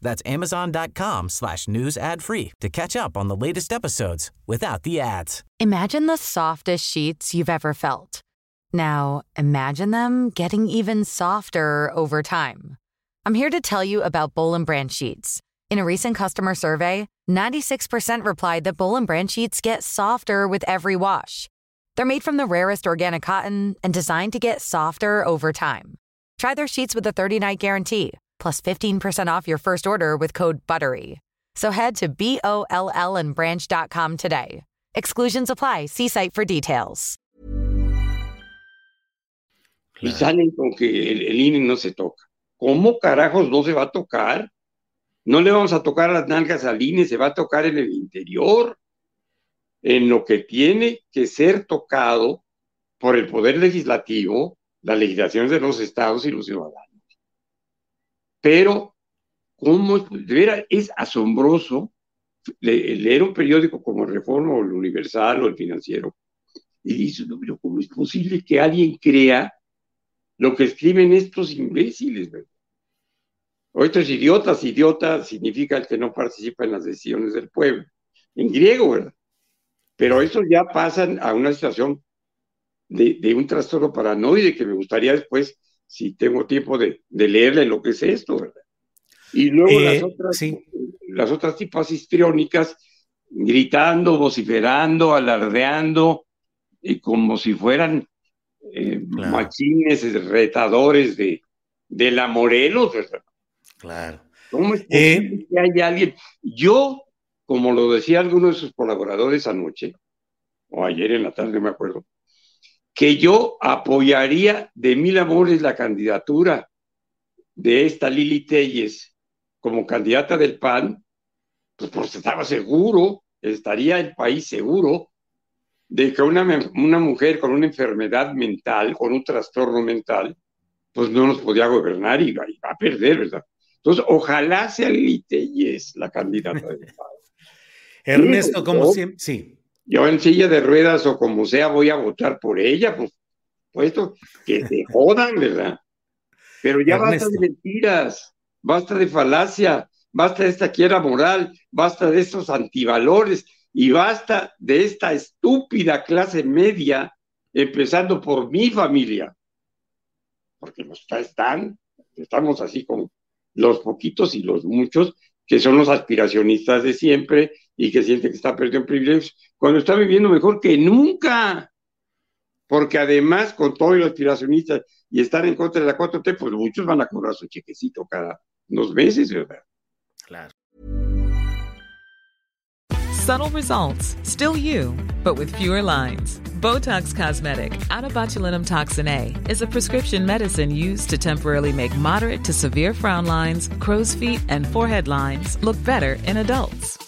That's amazon.com slash news ad free to catch up on the latest episodes without the ads. Imagine the softest sheets you've ever felt. Now, imagine them getting even softer over time. I'm here to tell you about Bowl Branch sheets. In a recent customer survey, 96% replied that Bowl Branch sheets get softer with every wash. They're made from the rarest organic cotton and designed to get softer over time. Try their sheets with a 30-night guarantee, plus 15% off your first order with code BUTTERY. So head to B-O-L-L and branch.com today. Exclusions apply. See site for details. Y salen con que el, el INE no se toca. ¿Cómo carajos no se va a tocar? No le vamos a tocar las nalgas al INE, se va a tocar en el interior, en lo que tiene que ser tocado por el Poder Legislativo, las legislaciones de los estados y los ciudadanos. Pero, ¿cómo? De veras, es asombroso le- leer un periódico como Reforma o el Universal o el Financiero y dice, no, pero ¿cómo es posible que alguien crea lo que escriben estos imbéciles? O estos idiotas, idiota significa el que no participa en las decisiones del pueblo, en griego, ¿verdad? Pero eso ya pasan a una situación de, de un trastorno paranoide que me gustaría después, si tengo tiempo, de, de leerle lo que es esto, ¿verdad? Y luego Eh, las, otras, sí. las otras tipas histriónicas gritando, vociferando, alardeando, y como si fueran eh, Claro. machines retadores de, de la Morelos, ¿verdad? Claro. ¿Cómo es Eh, que haya alguien? Yo, como lo decía alguno de sus colaboradores anoche, o ayer en la tarde, me acuerdo, que yo apoyaría de mil amores la candidatura de esta Lili Telles como candidata del PAN, pues porque estaba seguro, estaría el país seguro de que una, una mujer con una enfermedad mental, con un trastorno mental, pues no nos podía gobernar y va, y va a perder, ¿verdad? Entonces, ojalá sea Lili Telles la candidata del PAN. Ernesto, como siempre, sí. Yo en silla de ruedas o como sea voy a votar por ella, pues, puesto que se jodan, ¿verdad? Pero ya basta de mentiras, basta de falacia, basta de esta quiera moral, basta de estos antivalores y basta de esta estúpida clase media, empezando por mi familia. Porque nos está- están, estamos así con los poquitos y los muchos que son los aspiracionistas de siempre y que sienten que está perdiendo privilegios, cuando está viviendo mejor que nunca. Porque además, con todo los aspiracionistas y estar en contra de la 4T, pues muchos van a cobrar su chequecito cada unos meses, ¿verdad? Claro. Subtle results, still you, but with fewer lines. Botox Cosmetic, out of botulinum toxin A, is a prescription medicine used to temporarily make moderate to severe frown lines, crow's feet, and forehead lines look better in adults.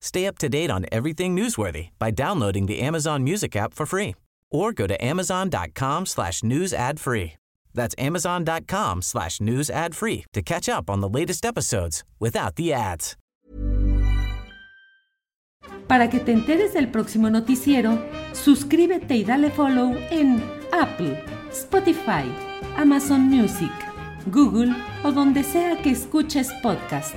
Stay up to date on everything newsworthy by downloading the Amazon Music app for free or go to amazon.com slash news ad free. That's amazon.com slash news ad free to catch up on the latest episodes without the ads. Para que te enteres del próximo noticiero, suscríbete y dale follow en Apple, Spotify, Amazon Music, Google o donde sea que escuches podcast.